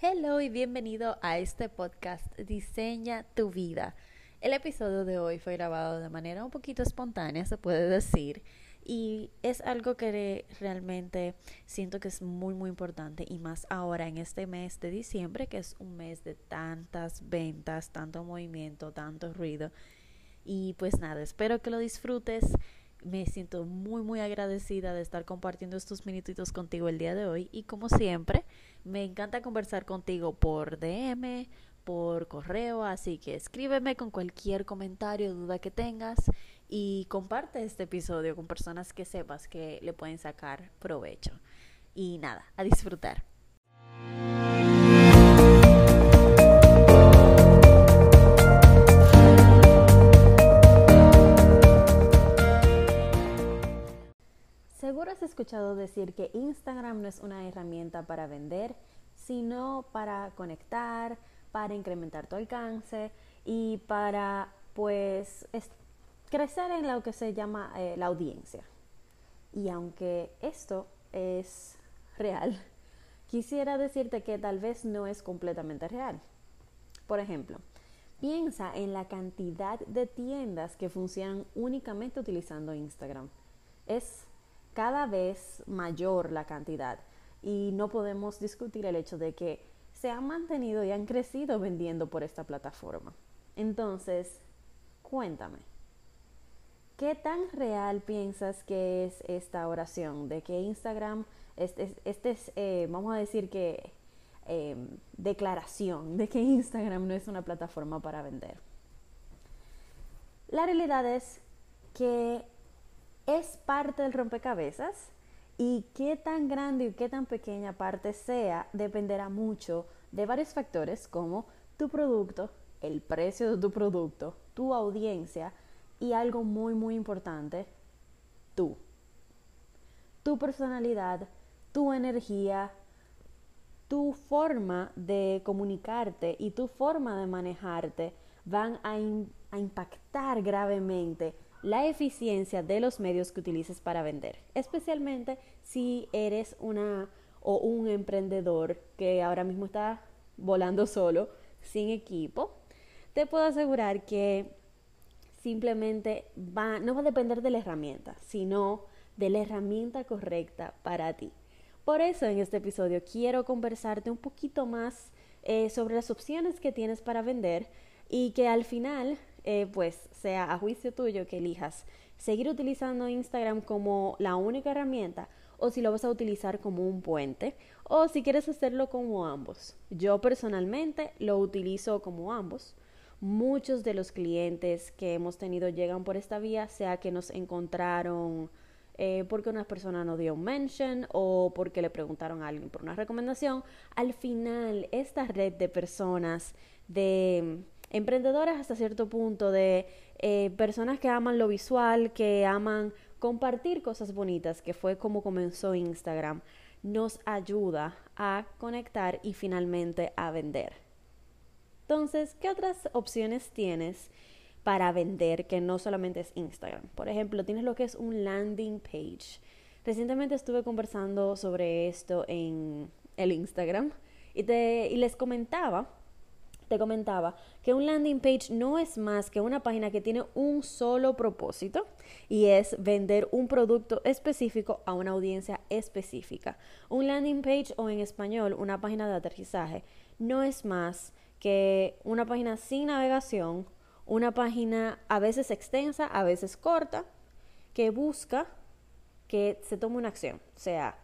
Hello y bienvenido a este podcast Diseña tu vida. El episodio de hoy fue grabado de manera un poquito espontánea, se puede decir, y es algo que realmente siento que es muy muy importante y más ahora en este mes de diciembre que es un mes de tantas ventas, tanto movimiento, tanto ruido. Y pues nada, espero que lo disfrutes. Me siento muy muy agradecida de estar compartiendo estos minutitos contigo el día de hoy y como siempre me encanta conversar contigo por DM, por correo, así que escríbeme con cualquier comentario, duda que tengas y comparte este episodio con personas que sepas que le pueden sacar provecho. Y nada, a disfrutar. Es una herramienta para vender, sino para conectar, para incrementar tu alcance y para pues crecer en lo que se llama eh, la audiencia. Y aunque esto es real, quisiera decirte que tal vez no es completamente real. Por ejemplo, piensa en la cantidad de tiendas que funcionan únicamente utilizando Instagram. Es cada vez mayor la cantidad y no podemos discutir el hecho de que se han mantenido y han crecido vendiendo por esta plataforma. Entonces, cuéntame, ¿qué tan real piensas que es esta oración de que Instagram, este, este es, eh, vamos a decir que, em, declaración de que Instagram no es una plataforma para vender? La realidad es que es parte del rompecabezas y qué tan grande y qué tan pequeña parte sea dependerá mucho de varios factores como tu producto, el precio de tu producto, tu audiencia y algo muy muy importante, tú. Tu personalidad, tu energía, tu forma de comunicarte y tu forma de manejarte van a, a impactar gravemente la eficiencia de los medios que utilices para vender, especialmente si eres una o un emprendedor que ahora mismo está volando solo, sin equipo, te puedo asegurar que simplemente va, no va a depender de la herramienta, sino de la herramienta correcta para ti. Por eso en este episodio quiero conversarte un poquito más eh, sobre las opciones que tienes para vender y que al final eh, pues sea a juicio tuyo que elijas seguir utilizando Instagram como la única herramienta o si lo vas a utilizar como un puente o si quieres hacerlo como ambos. Yo personalmente lo utilizo como ambos. Muchos de los clientes que hemos tenido llegan por esta vía, sea que nos encontraron eh, porque una persona nos dio un mention o porque le preguntaron a alguien por una recomendación. Al final, esta red de personas, de emprendedoras hasta cierto punto, de eh, personas que aman lo visual, que aman compartir cosas bonitas, que fue como comenzó Instagram, nos ayuda a conectar y finalmente a vender. Entonces, ¿qué otras opciones tienes para vender que no solamente es Instagram? Por ejemplo, tienes lo que es un landing page. Recientemente estuve conversando sobre esto en el Instagram y, te, y les comentaba te comentaba que un landing page no es más que una página que tiene un solo propósito y es vender un producto específico a una audiencia específica. Un landing page o en español una página de aterrizaje no es más que una página sin navegación, una página a veces extensa, a veces corta, que busca que se tome una acción, sea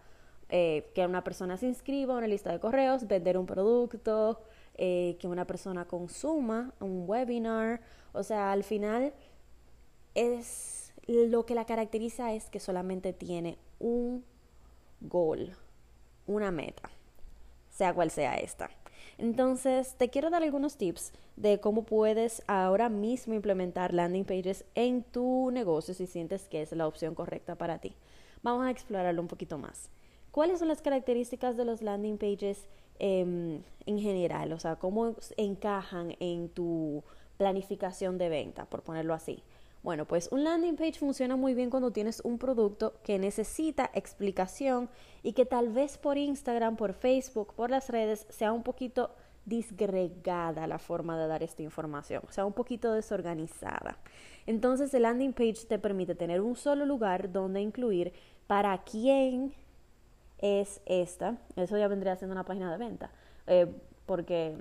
eh, que una persona se inscriba a una lista de correos, vender un producto, eh, que una persona consuma un webinar. O sea, al final es lo que la caracteriza es que solamente tiene un goal, una meta, sea cual sea esta. Entonces, te quiero dar algunos tips de cómo puedes ahora mismo implementar landing pages en tu negocio si sientes que es la opción correcta para ti. Vamos a explorarlo un poquito más. ¿Cuáles son las características de los landing pages Em, en general, o sea, cómo encajan en tu planificación de venta, por ponerlo así. Bueno, pues un landing page funciona muy bien cuando tienes un producto que necesita explicación y que tal vez por Instagram, por Facebook, por las redes sea un poquito disgregada la forma de dar esta información, o sea, un poquito desorganizada. Entonces el landing page te permite tener un solo lugar donde incluir para quién es esta. Eso ya vendría siendo una página de venta, eh, porque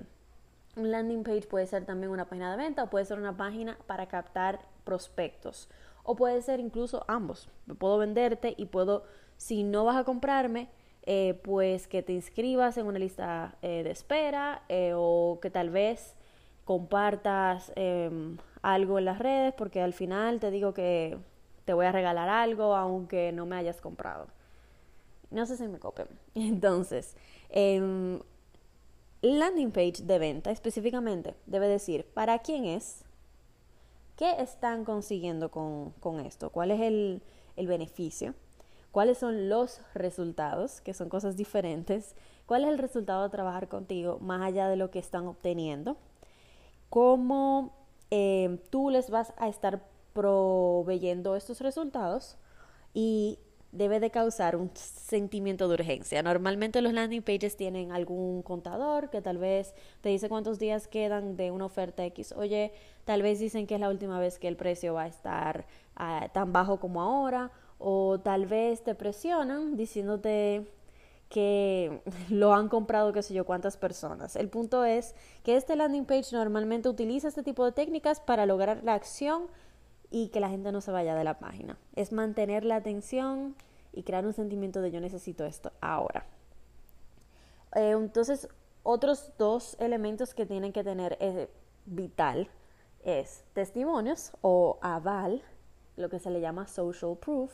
un landing page puede ser también una página de venta o puede ser una página para captar prospectos. O puede ser incluso ambos. Puedo venderte y puedo, si no vas a comprarme, eh, pues que te inscribas en una lista eh, de espera o que tal vez compartas em, algo en las redes porque al final te digo que te voy a regalar algo aunque no me hayas comprado. No sé si me copian. Entonces, em, landing page de venta específicamente debe decir para quién es, qué están consiguiendo con, esto, cuál es el, el beneficio, cuáles son los resultados, que son cosas diferentes, cuál es el resultado de trabajar contigo más allá de lo que están obteniendo, cómo eh, tú les vas a estar proveyendo estos resultados y debe de causar un sentimiento de urgencia. Normalmente los landing pages tienen algún contador que tal vez te dice cuántos días quedan de una oferta X. Oye, tal vez dicen que es la última vez que el precio va a estar ah, tan bajo como ahora. O tal vez te presionan diciéndote que lo han comprado qué sé yo cuántas personas. El punto es que este landing page normalmente utiliza este tipo de técnicas para lograr la acción y que la gente no se vaya de la página. Es mantener la atención y crear un sentimiento de yo necesito esto ahora. Eh, entonces, otros dos elementos que tienen que tener eh, vital es testimonios o aval, lo que se le llama social proof,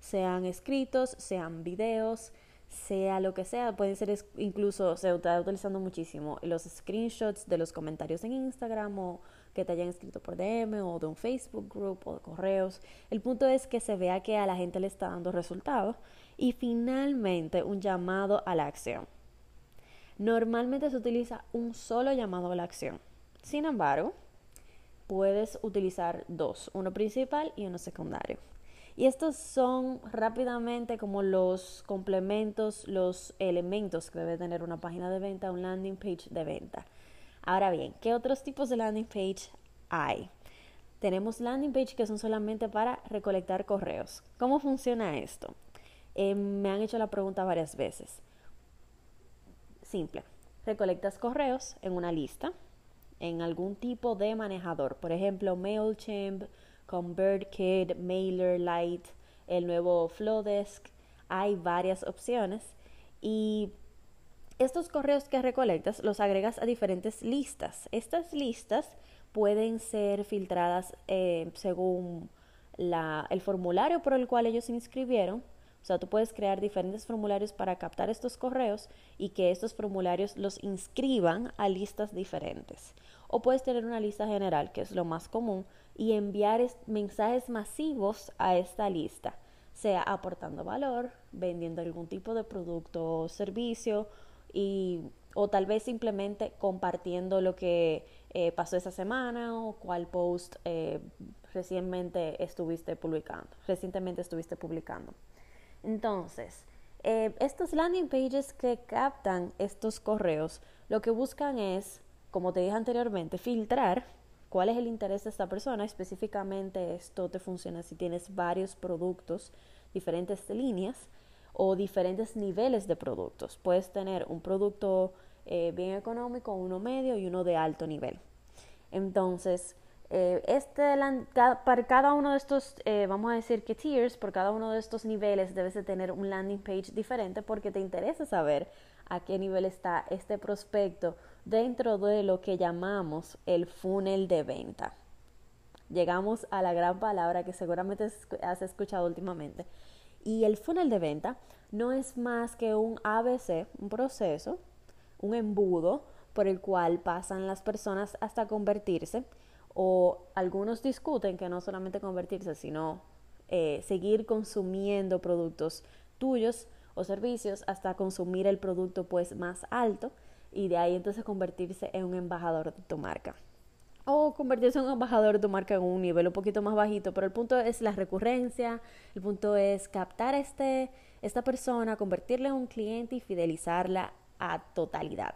sean escritos, sean videos, sea lo que sea, pueden ser incluso, se está utilizando muchísimo los screenshots de los comentarios en Instagram o que te hayan escrito por DM o de un Facebook group o de correos. El punto es que se vea que a la gente le está dando resultados y finalmente un llamado a la acción. Normalmente se utiliza un solo llamado a la acción. Sin embargo, puedes utilizar dos, uno principal y uno secundario. Y estos son rápidamente como los complementos, los elementos que debe tener una página de venta, un landing page de venta. Ahora bien, ¿qué otros tipos de landing page hay? Tenemos landing page que son solamente para recolectar correos. ¿Cómo funciona esto? Eh, me han hecho la pregunta varias veces. Simple. Recolectas correos en una lista, en algún tipo de manejador. Por ejemplo, MailChimp, ConvertKit, MailerLite, el nuevo Flowdesk. Hay varias opciones y estos correos que recolectas los agregas a diferentes listas. Estas listas pueden ser filtradas eh, según el formulario por el cual ellos se inscribieron. O sea, tú puedes crear diferentes formularios para captar estos correos y que estos formularios los inscriban a listas diferentes. O puedes tener una lista general, que es lo más común, y enviar mensajes masivos a esta lista, sea aportando valor, vendiendo algún tipo de producto o servicio y, o tal vez simplemente compartiendo lo que eh, pasó esa semana o cuál post eh, recientemente estuviste publicando, recientemente estuviste publicando. Entonces, eh, estos landing pages que captan estos correos, lo que buscan es, como te dije anteriormente, filtrar cuál es el interés de esta persona. Específicamente esto te funciona si tienes varios productos, diferentes líneas o diferentes niveles de productos. Puedes tener un producto eh, bien económico, uno medio y uno de alto nivel. Entonces, eh, este, para cada uno de estos, eh, vamos a decir que tiers, por cada uno de estos niveles debes de tener un landing page diferente porque te interesa saber a qué nivel está este prospecto dentro de lo que llamamos el funnel de venta. Llegamos a la gran palabra que seguramente has escuchado últimamente, y el funnel de venta no es más que un ABC, un proceso, un embudo por el cual pasan las personas hasta convertirse o algunos discuten que no solamente convertirse, sino eh, seguir consumiendo productos tuyos o servicios hasta consumir el producto pues más alto y de ahí entonces convertirse en un embajador de tu marca. O convertirse en un embajador de tu marca en un nivel un poquito más bajito, pero el punto es la recurrencia, el punto es captar a este, esta persona, convertirla en un cliente y fidelizarla a totalidad.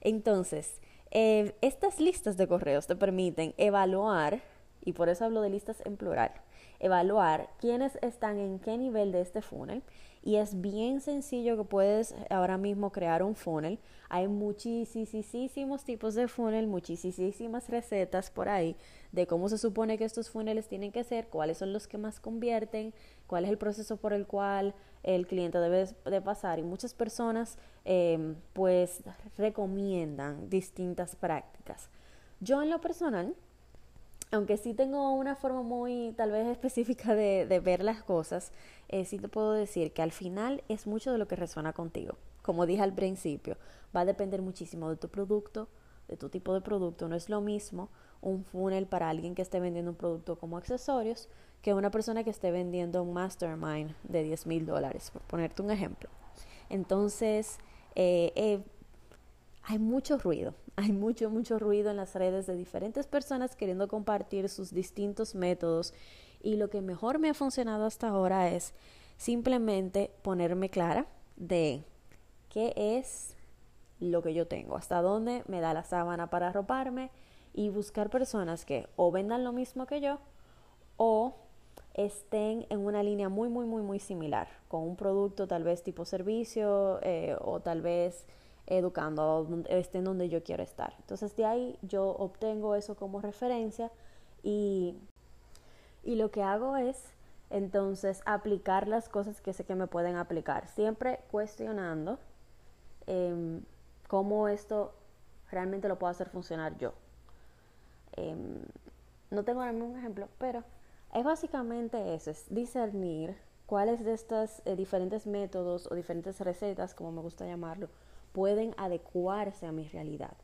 Entonces, eh, estas listas de correos te permiten evaluar, y por eso hablo de listas en plural, evaluar quiénes están en qué nivel de este funnel y es bien sencillo que puedes ahora mismo crear un funnel. Hay muchísimos tipos de funnel, muchísimas recetas por ahí de cómo se supone que estos funnels tienen que ser, cuáles son los que más convierten, cuál es el proceso por el cual el cliente debe de pasar y muchas personas em, pues recomiendan distintas prácticas. Yo en lo personal aunque sí tengo una forma muy tal vez específica de, ver las cosas, eh, sí te puedo decir que al final es mucho de lo que resuena contigo. Como dije al principio, va a depender muchísimo de tu producto, de tu tipo de producto. No es lo mismo un funnel para alguien que esté vendiendo un producto como accesorios que una persona que esté vendiendo un mastermind de 10 mil dólares, por ponerte un ejemplo. Entonces, eh, eh, hay mucho ruido, hay mucho, mucho ruido en las redes de diferentes personas queriendo compartir sus distintos métodos y lo que mejor me ha funcionado hasta ahora es simplemente ponerme clara de qué es lo que yo tengo, hasta dónde me da la sábana para arroparme y buscar personas que o vendan lo mismo que yo o estén en una línea muy, muy, muy, muy similar, con un producto tal vez tipo servicio eh, o tal vez educando, estén donde yo quiero estar. Entonces de ahí yo obtengo eso como referencia y, y lo que hago es entonces aplicar las cosas que sé que me pueden aplicar, siempre cuestionando em, cómo esto realmente lo puedo hacer funcionar yo. Em, no tengo ahora un ejemplo, pero es básicamente eso, es discernir cuáles de estos eh, diferentes métodos o diferentes recetas, como me gusta llamarlo, pueden adecuarse a mi realidad.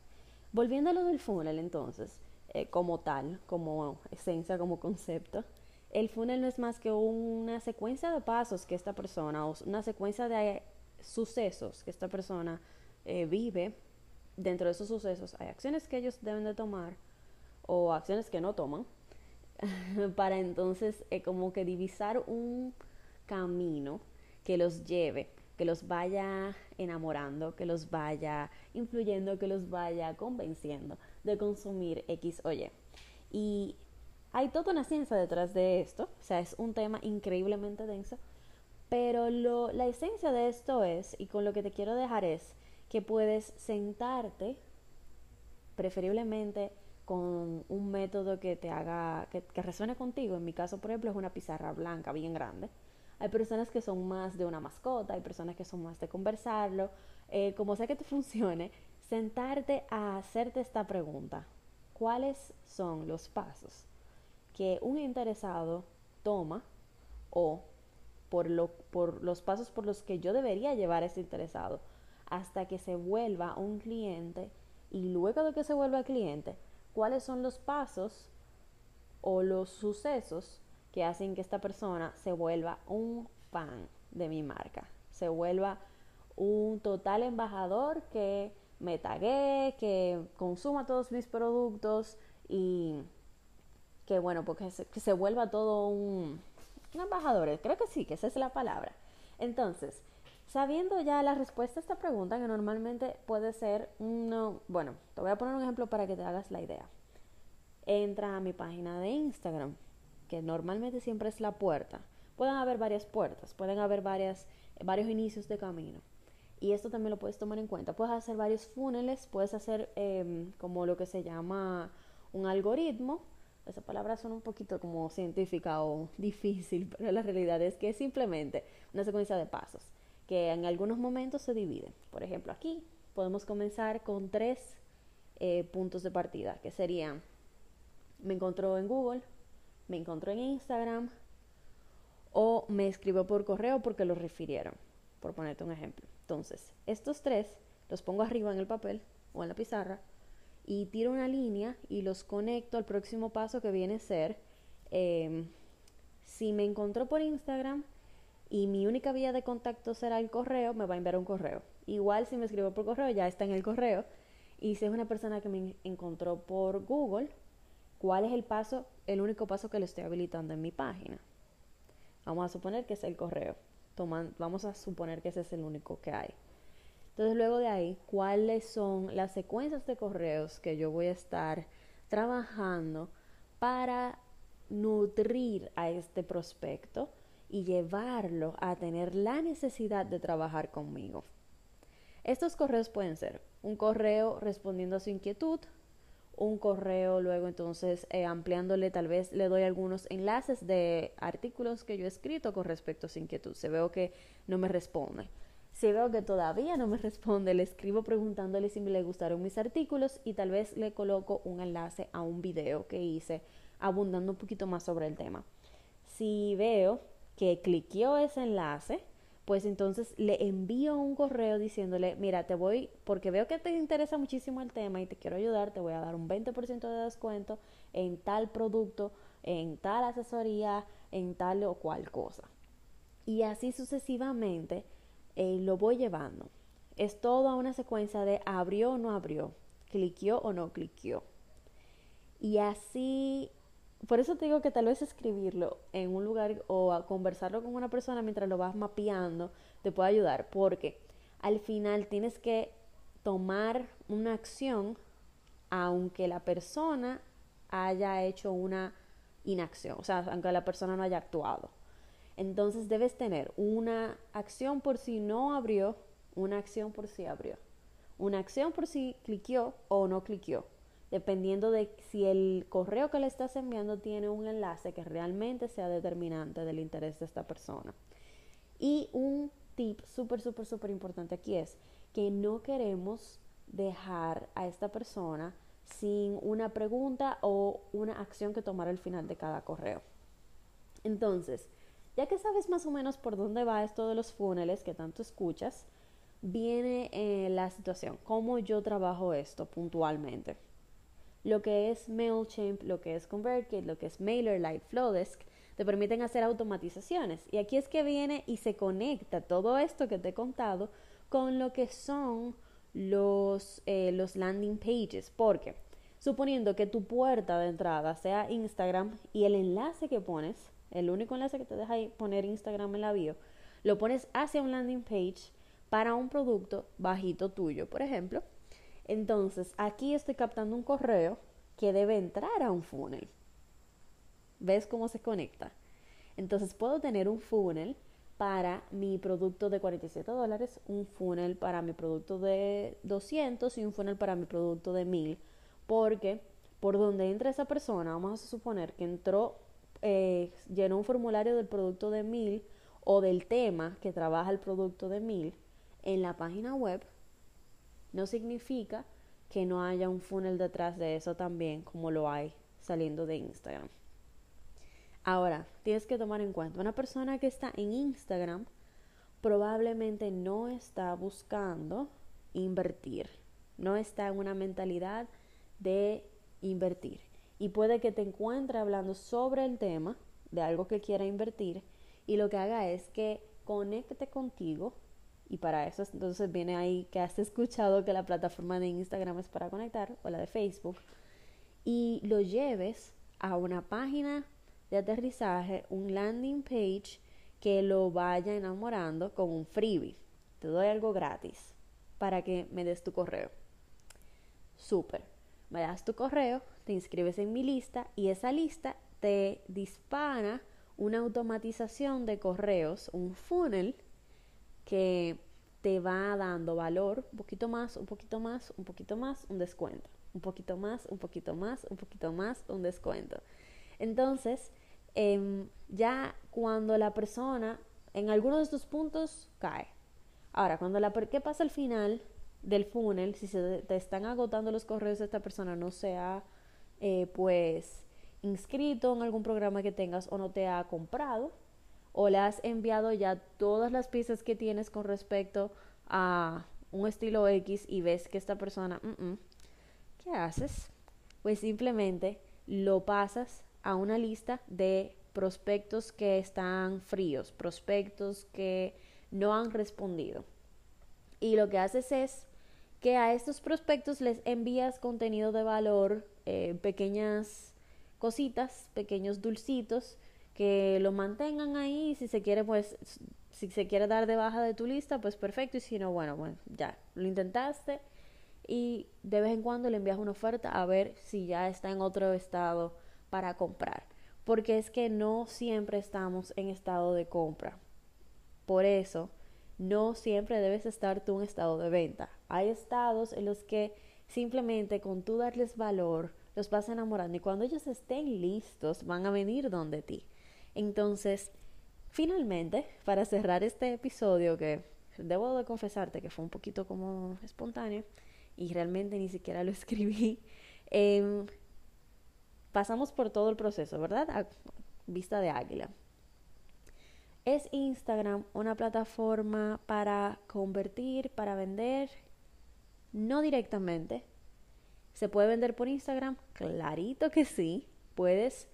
Volviendo a lo del funnel, entonces, eh, como tal, como esencia, como concepto, el funnel no es más que una secuencia de pasos que esta persona, o una secuencia de sucesos que esta persona eh, vive. Dentro de esos sucesos hay acciones que ellos deben de tomar o acciones que no toman para entonces eh, como que divisar un camino que los lleve que los vaya enamorando, que los vaya influyendo, que los vaya convenciendo de consumir X o Y. Y hay toda una ciencia detrás de esto, o sea, es un tema increíblemente denso, pero lo, la esencia de esto es, y con lo que te quiero dejar es, que puedes sentarte, preferiblemente con un método que te haga, que, que resuene contigo. En mi caso, por ejemplo, es una pizarra blanca bien grande hay personas que son más de una mascota, hay personas que son más de conversarlo. Eh, como sea que te funcione, sentarte a hacerte esta pregunta. ¿Cuáles son los pasos que un interesado toma o por, lo, por los pasos por los que yo debería llevar a ese interesado hasta que se vuelva un cliente y luego de que se vuelva cliente, cuáles son los pasos o los sucesos que hacen que esta persona se vuelva un fan de mi marca, se vuelva un total embajador que me tague, que consuma todos mis productos y que bueno, porque se, que se vuelva todo un, un embajador, creo que sí, que esa es la palabra. Entonces, sabiendo ya la respuesta a esta pregunta, que normalmente puede ser uno, bueno, te voy a poner un ejemplo para que te hagas la idea. Entra a mi página de Instagram, que normalmente siempre es la puerta, pueden haber varias puertas, pueden haber varias, varios inicios de camino. Y esto también lo puedes tomar en cuenta. Puedes hacer varios funnels, puedes hacer em, como lo que se llama un algoritmo. Esa palabra suena un poquito como científica o difícil, pero la realidad es que es simplemente una secuencia de pasos que en algunos momentos se dividen. Por ejemplo, aquí podemos comenzar con tres eh, puntos de partida, que serían, me encontró en Google, me encontró en Instagram o me escribió por correo porque lo refirieron, por ponerte un ejemplo. Entonces, estos tres los pongo arriba en el papel o en la pizarra y tiro una línea y los conecto al próximo paso que viene a ser, em, si me encontró por Instagram y mi única vía de contacto será el correo, me va a enviar un correo. Igual si me escribo por correo, ya está en el correo. Y si es una persona que me encontró por Google, ¿cuál es el paso, el único paso que le estoy habilitando en mi página? Vamos a suponer que es el correo. vamos a suponer que ese es el único que hay. Entonces, luego de ahí, ¿cuáles son las secuencias de correos que yo voy a estar trabajando para nutrir a este prospecto y llevarlo a tener la necesidad de trabajar conmigo? Estos correos pueden ser un correo respondiendo a su inquietud, un correo, luego entonces eh, ampliándole, tal vez le doy algunos enlaces de artículos que yo he escrito con respecto a su inquietud. Se veo que no me responde. Si veo que todavía no me responde, le escribo preguntándole si le gustaron mis artículos y tal vez le coloco un enlace a un video que hice abundando un poquito más sobre el tema. Si veo que cliqueó ese enlace, pues entonces le envío un correo diciéndole, mira, te voy, porque veo que te interesa muchísimo el tema y te quiero ayudar, te voy a dar un 20% de descuento en tal producto, en tal asesoría, en tal o cual cosa. Y así sucesivamente eh, lo voy llevando. Es toda una secuencia de abrió o no abrió, cliqueó o no cliqueó. Y así por eso te digo que tal vez escribirlo en un lugar o conversarlo con una persona mientras lo vas mapeando te puede ayudar, porque al final tienes que tomar una acción aunque la persona haya hecho una inacción, o sea, aunque la persona no haya actuado. Entonces debes tener una acción por si no abrió, una acción por si abrió, una acción por si cliqueó o no cliqueó dependiendo de si el correo que le estás enviando tiene un enlace que realmente sea determinante del interés de esta persona. Y un tip súper, súper, súper importante aquí es que no queremos dejar a esta persona sin una pregunta o una acción que tomar al final de cada correo. Entonces, ya que sabes más o menos por dónde va esto de los funnels que tanto escuchas, viene eh, la situación, cómo yo trabajo esto puntualmente lo que es MailChimp, lo que es ConvertKit, lo que es MailerLite, Flowdesk, te permiten hacer automatizaciones. Y aquí es que viene y se conecta todo esto que te he contado con lo que son los, eh, los landing pages. Porque suponiendo que tu puerta de entrada sea Instagram y el enlace que pones, el único enlace que te deja poner Instagram en la bio, lo pones hacia un landing page para un producto bajito tuyo, por ejemplo, entonces, aquí estoy captando un correo que debe entrar a un funnel. ¿Ves cómo se conecta? Entonces, puedo tener un funnel para mi producto de 47 dólares, un funnel para mi producto de 200 y un funnel para mi producto de 1000, porque por donde entra esa persona, vamos a suponer que entró, eh, llenó un formulario del producto de 1000 o del tema que trabaja el producto de 1000 en la página web, no significa que no haya un funnel detrás de eso también, como lo hay saliendo de Instagram. Ahora, tienes que tomar en cuenta, una persona que está en Instagram probablemente no está buscando invertir, no está en una mentalidad de invertir. Y puede que te encuentre hablando sobre el tema de algo que quiera invertir y lo que haga es que conecte contigo y para eso entonces viene ahí que has escuchado que la plataforma de Instagram es para conectar o la de Facebook y lo lleves a una página de aterrizaje, un landing page que lo vaya enamorando con un freebie. Te doy algo gratis para que me des tu correo. Súper. Me das tu correo, te inscribes en mi lista y esa lista te dispara una automatización de correos, un funnel que te va dando valor, un poquito más, un poquito más, un poquito más, un descuento, un poquito más, un poquito más, un poquito más, un descuento. Entonces, em, ya cuando la persona en alguno de estos puntos cae. Ahora, cuando la ¿qué pasa al final del funnel? Si se te están agotando los correos de esta persona, no se ha eh, pues inscrito en algún programa que tengas o no te ha comprado, o le has enviado ya todas las piezas que tienes con respecto a un estilo X y ves que esta persona, ¿qué haces? Pues simplemente lo pasas a una lista de prospectos que están fríos, prospectos que no han respondido. Y lo que haces es que a estos prospectos les envías contenido de valor, eh, pequeñas cositas, pequeños dulcitos que lo mantengan ahí. Si se quiere, pues, si se quiere dar de baja de tu lista, pues perfecto. Y si no, bueno, bueno, ya lo intentaste. Y de vez en cuando le envías una oferta a ver si ya está en otro estado para comprar. Porque es que no siempre estamos en estado de compra. Por eso, no siempre debes estar tú en estado de venta. Hay estados en los que simplemente con tú darles valor, los vas enamorando y cuando ellos estén listos van a venir donde ti. Entonces, finalmente, para cerrar este episodio que debo de confesarte que fue un poquito como espontáneo y realmente ni siquiera lo escribí, em, pasamos por todo el proceso, ¿verdad? A vista de águila. ¿Es Instagram una plataforma para convertir, para vender? No directamente. ¿Se puede vender por Instagram? Clarito que sí. Puedes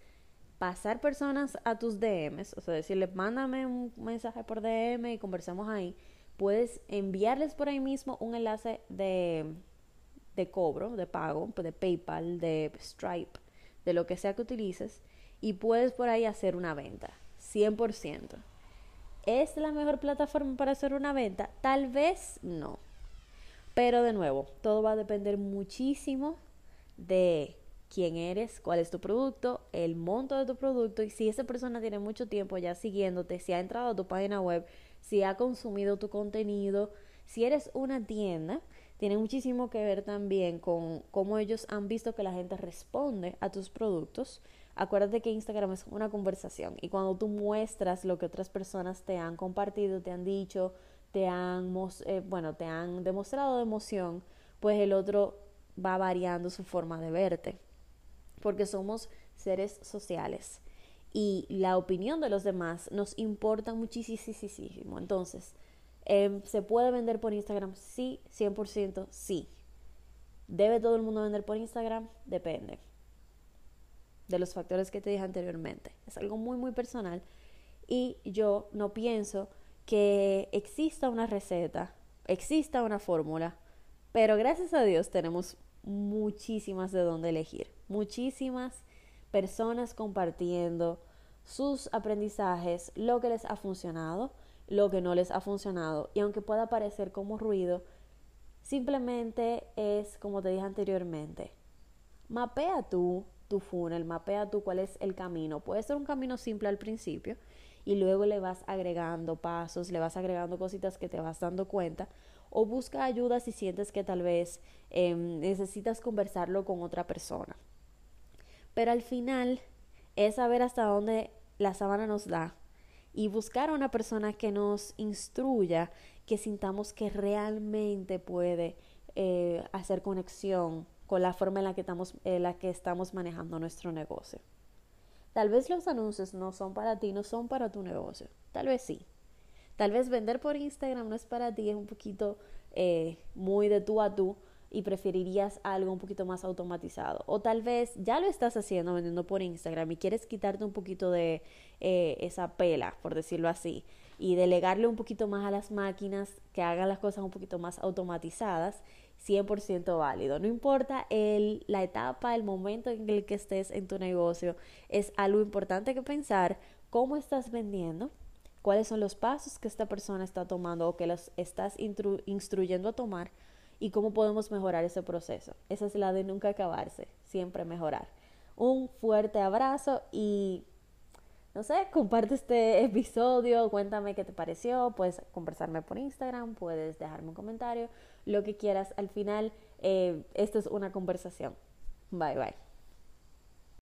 pasar personas a tus DMs, o sea, decirle, mándame un mensaje por DM y conversemos ahí. Puedes enviarles por ahí mismo un enlace de, de cobro, de pago, de PayPal, de Stripe, de lo que sea que utilices, y puedes por ahí hacer una venta, 100%. ¿Es la mejor plataforma para hacer una venta? Tal vez no. Pero de nuevo, todo va a depender muchísimo de quién eres, cuál es tu producto, el monto de tu producto y si esa persona tiene mucho tiempo ya siguiéndote, si ha entrado a tu página web, si ha consumido tu contenido, si eres una tienda, tiene muchísimo que ver también con cómo ellos han visto que la gente responde a tus productos Acuérdate que Instagram es una conversación y cuando tú muestras lo que otras personas te han compartido, te han dicho, te han, eh, bueno, te han demostrado de emoción, pues el otro va variando su forma de verte. Porque somos seres sociales y la opinión de los demás nos importa muchísimo. Entonces, em, ¿se puede vender por Instagram? Sí, 100% sí. ¿Debe todo el mundo vender por Instagram? Depende de los factores que te dije anteriormente. Es algo muy, muy personal y yo no pienso que exista una receta, exista una fórmula, pero gracias a Dios tenemos muchísimas de dónde elegir, muchísimas personas compartiendo sus aprendizajes, lo que les ha funcionado, lo que no les ha funcionado. Y aunque pueda parecer como ruido, simplemente es, como te dije anteriormente, mapea tú tu funnel, mapea tú cuál es el camino. Puede ser un camino simple al principio y luego le vas agregando pasos, le vas agregando cositas que te vas dando cuenta o busca ayuda si sientes que tal vez em, necesitas conversarlo con otra persona. Pero al final es saber hasta dónde la sábana nos da y buscar a una persona que nos instruya, que sintamos que realmente puede eh, hacer conexión con la forma en la que estamos, la que estamos manejando nuestro negocio. Tal vez los anuncios no son para ti, no son para tu negocio. Tal vez sí. Tal vez vender por Instagram no es para ti, es un poquito eh, muy de tú a tú y preferirías algo un poquito más automatizado. O tal vez ya lo estás haciendo vendiendo por Instagram y quieres quitarte un poquito de eh, esa pela, por decirlo así, y delegarle un poquito más a las máquinas que hagan las cosas un poquito más automatizadas 100% válido. No importa el, la etapa, el momento en el que estés en tu negocio, es algo importante que pensar cómo estás vendiendo, cuáles son los pasos que esta persona está tomando o que los estás instruyendo a tomar y cómo podemos mejorar ese proceso. Esa es la de nunca acabarse, siempre mejorar. Un fuerte abrazo y no sé, comparte este episodio, cuéntame qué te pareció, puedes conversarme por Instagram, puedes dejarme un comentario, lo que quieras. Al final, eh, esto es una conversación. Bye bye.